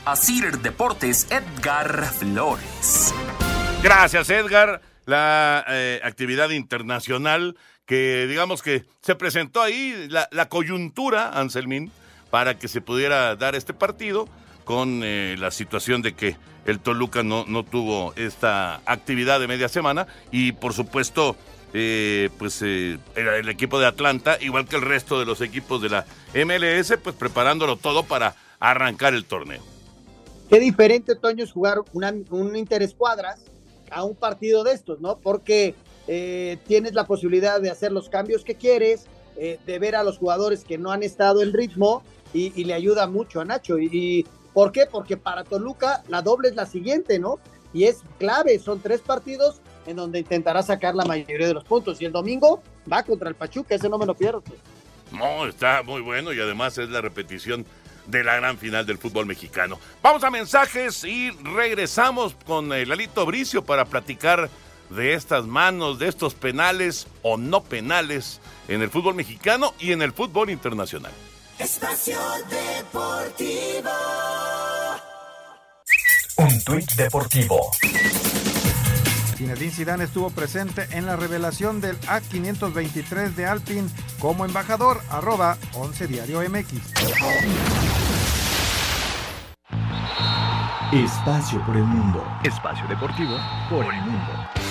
Asir Deportes, Edgar Flores. Gracias, Edgar. La eh, actividad internacional que digamos que se presentó ahí la, la coyuntura, Anselmín, para que se pudiera dar este partido con eh, la situación de que el Toluca no, no tuvo esta actividad de media semana y por supuesto eh, pues eh, el equipo de Atlanta, igual que el resto de los equipos de la MLS, pues preparándolo todo para arrancar el torneo. Qué diferente, Toño, es jugar una, un interescuadras a un partido de estos, ¿no? Porque eh, tienes la posibilidad de hacer los cambios que quieres, de ver a los jugadores que no han estado en ritmo y, le ayuda mucho a Nacho. Y, ¿Por qué? Porque para Toluca la doble es la siguiente, ¿no? Y es clave, son tres partidos en donde intentará sacar la mayoría de los puntos. Y el domingo va contra el Pachuca, ese no me lo pierdo. No, está muy bueno y además es la repetición de la gran final del fútbol mexicano. Vamos a mensajes y regresamos con el Lalito Bricio para platicar de estas manos, de estos penales o no penales en el fútbol mexicano y en el fútbol internacional. Espacio Deportivo. Un tuit deportivo. Zinedine Zidane estuvo presente en la revelación del A523 de Alpine como embajador, arroba 11 Diario MX. Espacio por el mundo. Espacio deportivo por el mundo.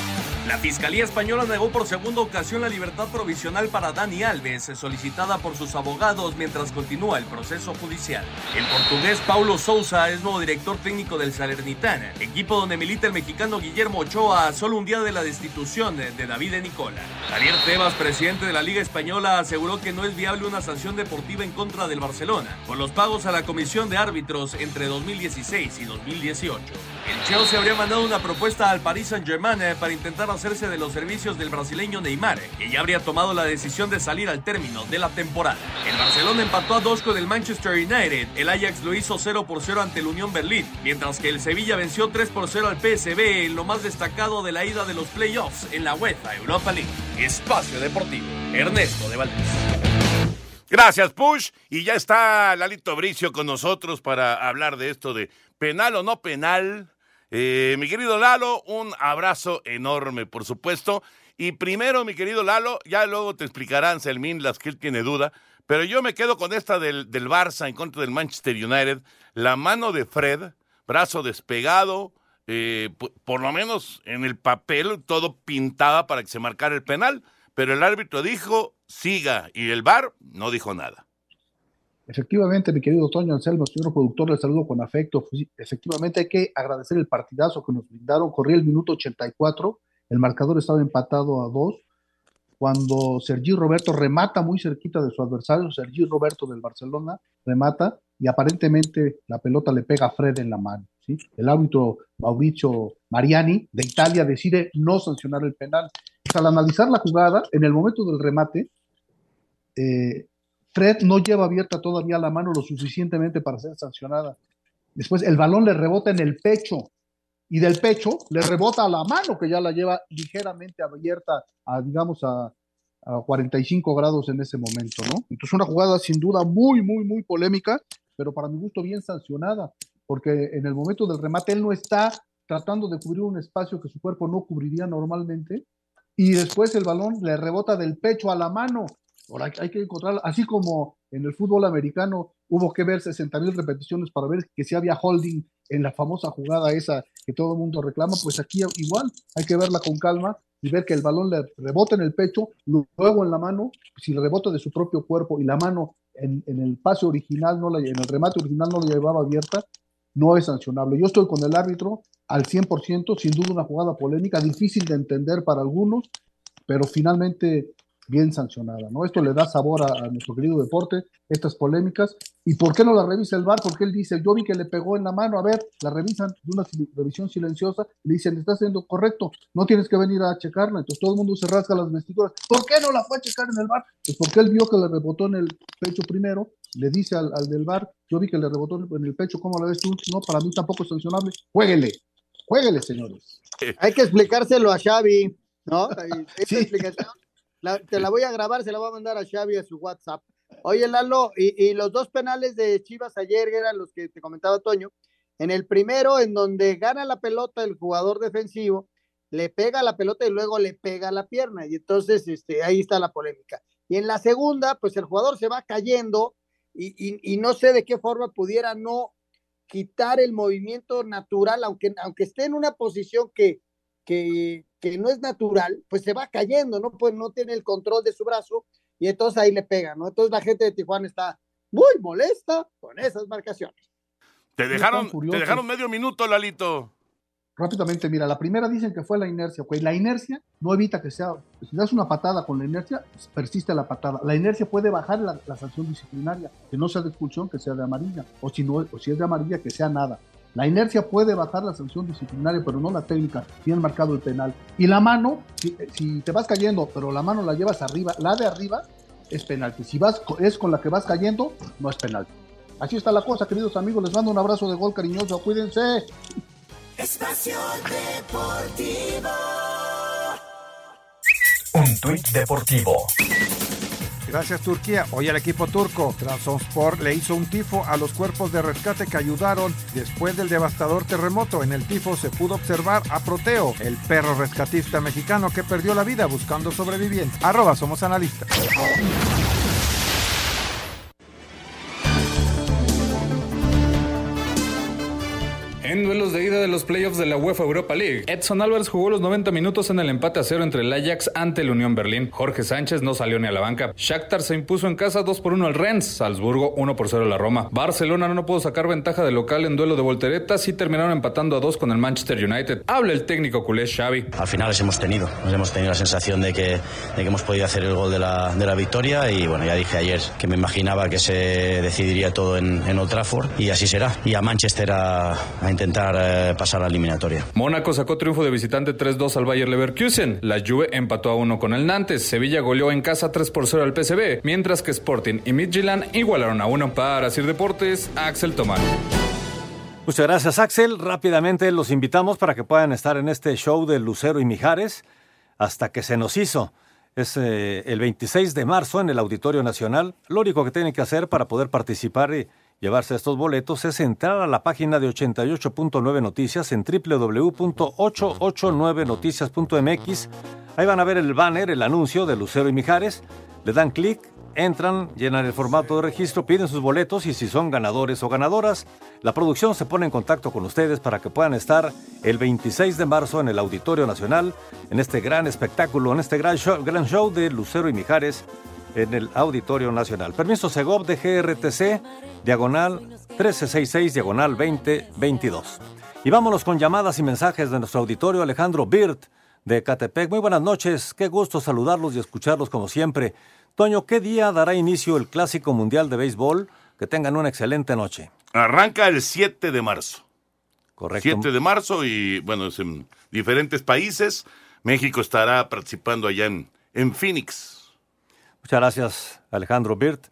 La Fiscalía Española negó por segunda ocasión la libertad provisional para Dani Alves, solicitada por sus abogados mientras continúa el proceso judicial. El portugués Paulo Sousa es nuevo director técnico del Salernitana, equipo donde milita el mexicano Guillermo Ochoa solo un día de la destitución de David Nicola. Javier Tebas, presidente de la Liga Española, aseguró que no es viable una sanción deportiva en contra del Barcelona por los pagos a la comisión de árbitros entre 2016 y 2018. El Chelsea habría mandado una propuesta al Paris Saint-Germain para intentar hacerse de los servicios del brasileño Neymar, que ya habría tomado la decisión de salir al término de la temporada. El Barcelona empató a dos con el Manchester United, el Ajax lo hizo 0 por 0 ante el Unión Berlín, mientras que el Sevilla venció 3 por 0 al PSV en lo más destacado de la ida de los playoffs en la UEFA Europa League. Espacio Deportivo, Ernesto de Valdés. Gracias, Push. Y ya está Lalito Bricio con nosotros para hablar de esto de penal o no penal. Eh, mi querido Lalo, un abrazo enorme, por supuesto. Y primero, mi querido Lalo, ya luego te explicarán, Selmín, las que él tiene duda, pero yo me quedo con esta del, del Barça en contra del Manchester United. La mano de Fred, brazo despegado, eh, por, por lo menos en el papel, todo pintaba para que se marcara el penal, pero el árbitro dijo siga y el VAR no dijo nada. Efectivamente, mi querido Toño Anselmo, señor productor, le saludo con afecto. Efectivamente, hay que agradecer el partidazo que nos brindaron. Corría el minuto 84, el marcador estaba empatado a dos. Cuando Sergi Roberto remata muy cerquita de su adversario, Sergi Roberto del Barcelona remata y aparentemente la pelota le pega a Fred en la mano. El árbitro Mauricio Mariani de Italia decide no sancionar el penal. Pues al analizar la jugada, en el momento del remate, eh, Fred no lleva abierta todavía la mano lo suficientemente para ser sancionada. Después el balón le rebota en el pecho y del pecho le rebota a la mano que ya la lleva ligeramente abierta a, digamos, a, a 45 grados en ese momento, ¿no? Entonces una jugada sin duda muy, muy, muy polémica, pero para mi gusto bien sancionada, porque en el momento del remate él no está tratando de cubrir un espacio que su cuerpo no cubriría normalmente, y después el balón le rebota del pecho a la mano Ahora hay que encontrar, así como en el fútbol americano hubo que ver 60 mil repeticiones para ver que si había holding en la famosa jugada esa que todo el mundo reclama, pues aquí igual hay que verla con calma y ver que el balón le rebota en el pecho, luego en la mano, si rebota de su propio cuerpo y la mano en, en el pase original, no la, en el remate original no la llevaba abierta, no es sancionable. Yo estoy con el árbitro al 100%, sin duda una jugada polémica, difícil de entender para algunos, pero finalmente bien sancionada, ¿no? Esto le da sabor a, nuestro querido deporte, estas polémicas. ¿Y por qué no la revisa el VAR? Porque él dice, yo vi que le pegó en la mano, a ver, la revisan de una revisión silenciosa, le dicen, está haciendo correcto, no tienes que venir a checarla. Entonces todo el mundo se rasga las vestiduras. ¿Por qué no la fue a checar en el VAR? Pues porque él vio que le rebotó en el pecho primero, le dice al, del VAR, yo vi que le rebotó en el pecho, ¿cómo la ves tú? No, para mí tampoco es sancionable. Jueguele, jueguele, señores. Hay que explicárselo a Xavi, ¿no? [laughs] Esta explicación te la voy a grabar, se la voy a mandar a Xavi a su WhatsApp. Oye, Lalo, y, los dos penales de Chivas ayer eran los que te comentaba Toño. En el primero, en donde gana la pelota el jugador defensivo, le pega la pelota y luego le pega la pierna. Y entonces este, ahí está la polémica. Y en la segunda, pues el jugador se va cayendo y, no sé de qué forma pudiera no quitar el movimiento natural, aunque, aunque esté en una posición que, que, que no es natural, pues se va cayendo, ¿no? Pues no tiene el control de su brazo y entonces ahí le pega, ¿no? Entonces la gente de Tijuana está muy molesta con esas marcaciones. Te dejaron, te dejaron medio minuto, Lalito. Rápidamente, mira, la primera dicen que fue la inercia, pues la inercia no evita que sea, si das una patada con la inercia, persiste la patada. La inercia puede bajar la, sanción disciplinaria, que no sea de expulsión, que sea de amarilla, o si, no, o si es de amarilla, que sea nada. La inercia puede bajar la sanción disciplinaria, pero no la técnica, bien marcado el penal. Y la mano, si, te vas cayendo, pero la mano la llevas arriba, la de arriba es penalti. Si vas, es con la que vas cayendo, no es penal. Así está la cosa, queridos amigos. Les mando un abrazo de gol cariñoso. Cuídense. Espacio Deportivo. Un tuit deportivo. Gracias Turquía. Hoy el equipo turco Trabzonspor le hizo un tifo a los cuerpos de rescate que ayudaron después del devastador terremoto. En el tifo se pudo observar a Proteo, el perro rescatista mexicano que perdió la vida buscando sobrevivientes. Arroba somos analistas. En duelos de ida de los playoffs de la UEFA Europa League, Edson Álvarez jugó los 90 minutos en el empate a cero entre el Ajax ante el Unión Berlín. Jorge Sánchez no salió ni a la banca. Shakhtar se impuso en casa 2 por 1 al Rennes. Salzburgo 1 por 0 a la Roma. Barcelona no pudo sacar ventaja de local en duelo de volteretas y terminaron empatando a 2 con el Manchester United. Habla el técnico culé Xavi. Al final les hemos tenido, nos hemos tenido la sensación de que, hemos podido hacer el gol de la, de la victoria y bueno, ya dije ayer que me imaginaba que se decidiría todo en, en Old Trafford y así será. Y a Manchester a, a intentar eh, pasar a la eliminatoria. Mónaco sacó triunfo de visitante 3-2 al Bayer Leverkusen. La Juve empató a 1 con el Nantes. Sevilla goleó en casa 3 por 0 al PSV, mientras que Sporting y Midtjylland igualaron a 1 para Sir Deportes, Axel Tomán. Muchas gracias, Axel. Rápidamente los invitamos para que puedan estar en este show de Lucero y Mijares hasta que se nos hizo. Es eh, el 26 de marzo en el Auditorio Nacional. Lo único que tienen que hacer para poder participar y llevarse estos boletos es entrar a la página de 88.9 Noticias en www.889noticias.mx. Ahí van a ver el banner, el anuncio de Lucero y Mijares. Le dan clic, entran, llenan el formato de registro, piden sus boletos y si son ganadores o ganadoras, la producción se pone en contacto con ustedes para que puedan estar el 26 de marzo en el Auditorio Nacional, en este gran espectáculo, en este gran show, gran show de Lucero y Mijares en el Auditorio Nacional. Permiso Segov de GRTC, diagonal 1366, diagonal 2022. Y vámonos con llamadas y mensajes de nuestro auditorio Alejandro Birt de Catepec. Muy buenas noches, qué gusto saludarlos y escucharlos como siempre. Toño, ¿qué día dará inicio el Clásico Mundial de Béisbol? Que tengan una excelente noche. Arranca el 7 de marzo. Correcto. 7 de marzo y bueno, es en diferentes países. México estará participando allá en, en Phoenix. Muchas gracias, Alejandro Birt.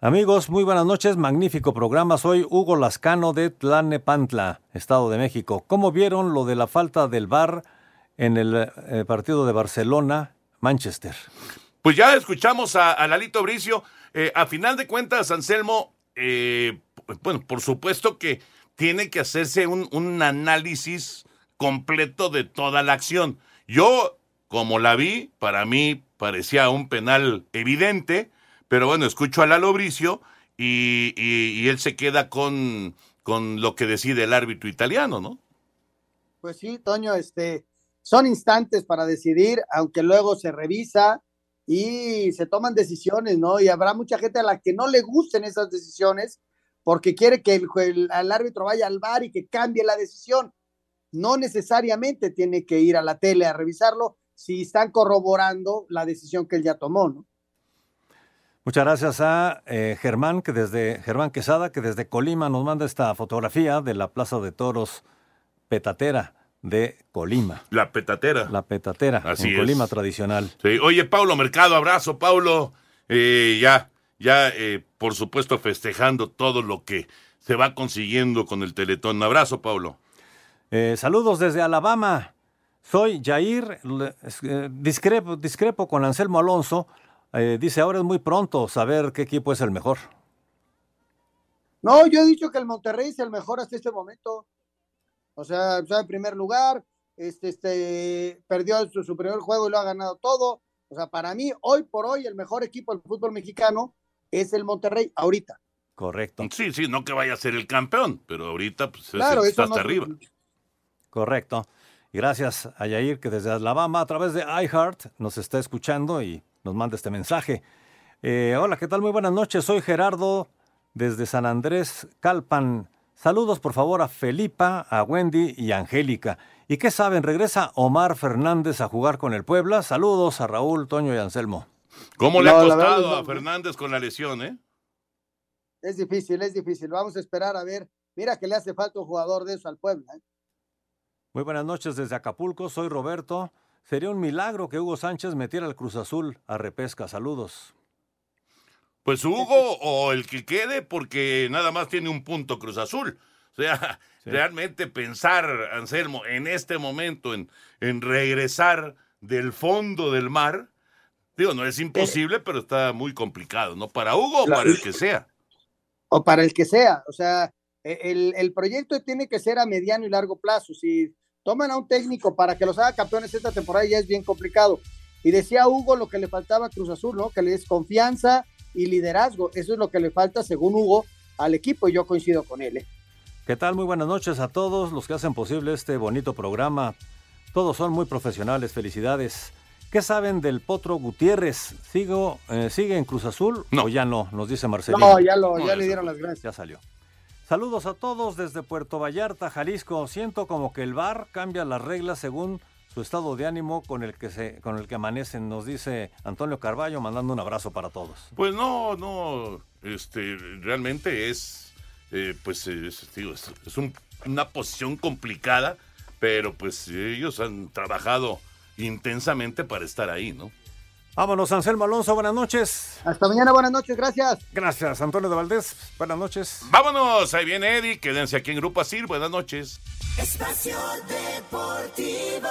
Amigos, muy buenas noches. Magnífico programa. Soy Hugo Lascano de Tlanepantla, Estado de México. ¿Cómo vieron lo de la falta del VAR en el eh, partido de Barcelona-Manchester? Pues ya escuchamos a, Lalito Bricio. Eh, a final de cuentas, Anselmo, eh, bueno, por supuesto que tiene que hacerse un, un análisis completo de toda la acción. Yo, como la vi, para mí parecía un penal evidente, pero bueno, escucho a Lalo Bricio y, él se queda con, con lo que decide el árbitro italiano, ¿no? Pues sí, Toño, este, son instantes para decidir, aunque luego se revisa y se toman decisiones, ¿no? Y habrá mucha gente a la que no le gusten esas decisiones, porque quiere que el, el, el árbitro vaya al bar y que cambie la decisión. No necesariamente tiene que ir a la tele a revisarlo si están corroborando la decisión que él ya tomó, ¿no? Muchas gracias a eh, Germán, que desde Germán Quesada, que desde Colima nos manda esta fotografía de la Plaza de Toros Petatera de Colima. La petatera. La petatera, Así en es. Colima tradicional. Sí. Oye, Paulo Mercado, abrazo, Paulo. Eh, ya, ya, eh, por supuesto, festejando todo lo que se va consiguiendo con el Teletón. Abrazo, Paulo. Eh, saludos desde Alabama. Soy Jair, eh, discrepo, discrepo con Anselmo Alonso. Eh, dice, ahora es muy pronto saber qué equipo es el mejor. No, yo he dicho que el Monterrey es el mejor hasta este momento. O sea, está en primer lugar, este, este, perdió su, su primer juego y lo ha ganado todo. O sea, para mí, hoy por hoy, el mejor equipo del fútbol mexicano es el Monterrey, ahorita. Correcto. Sí, sí, no que vaya a ser el campeón, pero ahorita pues, es Claro, está no- hasta arriba. Correcto. Y gracias a Yair que desde Alabama a través de iHeart nos está escuchando y nos manda este mensaje. Eh, hola, ¿qué tal? Muy buenas noches. Soy Gerardo desde San Andrés Calpan. Saludos por favor a Felipa, a Wendy y a Angélica. ¿Y qué saben? ¿Regresa Omar Fernández a jugar con el Puebla? Saludos a Raúl, Toño y Anselmo. ¿Cómo le No, ha verdad, costado a Fernández con la lesión, eh? Es difícil, es difícil. Vamos a esperar a ver. Mira que le hace falta un jugador de eso al Puebla. ¿eh? Muy buenas noches desde Acapulco. Soy Roberto. Sería un milagro que Hugo Sánchez metiera al Cruz Azul a repesca. Saludos. Pues Hugo o el que quede, porque nada más tiene un punto Cruz Azul. O sea, [laughs] realmente pensar, Anselmo, en este momento en, en regresar del fondo del mar, digo, no es imposible, pero está muy complicado, ¿no? Para Hugo o La- para el que sea. o para el que sea. O sea, e- el, el proyecto tiene que ser a mediano y largo plazo. Si toman a un técnico para que los haga campeones esta temporada ya es bien complicado. Y decía Hugo lo que le faltaba a Cruz Azul, ¿no? Que le es confianza y liderazgo. Eso es lo que le falta, según Hugo, al equipo y yo coincido con él. ¿eh? ¿Qué tal? Muy buenas noches a todos los que hacen posible este bonito programa. Todos son muy profesionales, felicidades. ¿Qué saben del Potro Gutiérrez? ¿Sigo, eh, ¿Sigue en Cruz Azul o ya no? Nos dice Marcelino. No, ya, lo, ya le dieron las gracias. Ya salió. Saludos a todos desde Puerto Vallarta, Jalisco. Siento como que el bar cambia las reglas según su estado de ánimo con el que con el que amanecen, nos dice Antonio Carballo, mandando un abrazo para todos. Pues no, no, este, realmente es, eh, pues, es, digo, es- es un- una posición complicada, pero pues ellos han trabajado intensamente para estar ahí, ¿no? Vámonos, Anselmo Alonso, buenas noches. Hasta mañana, buenas noches, gracias. Gracias, Antonio de Valdés, buenas noches. Vámonos, ahí viene Eddie, quédense aquí en Grupo Asir, buenas noches. Espacio Deportivo.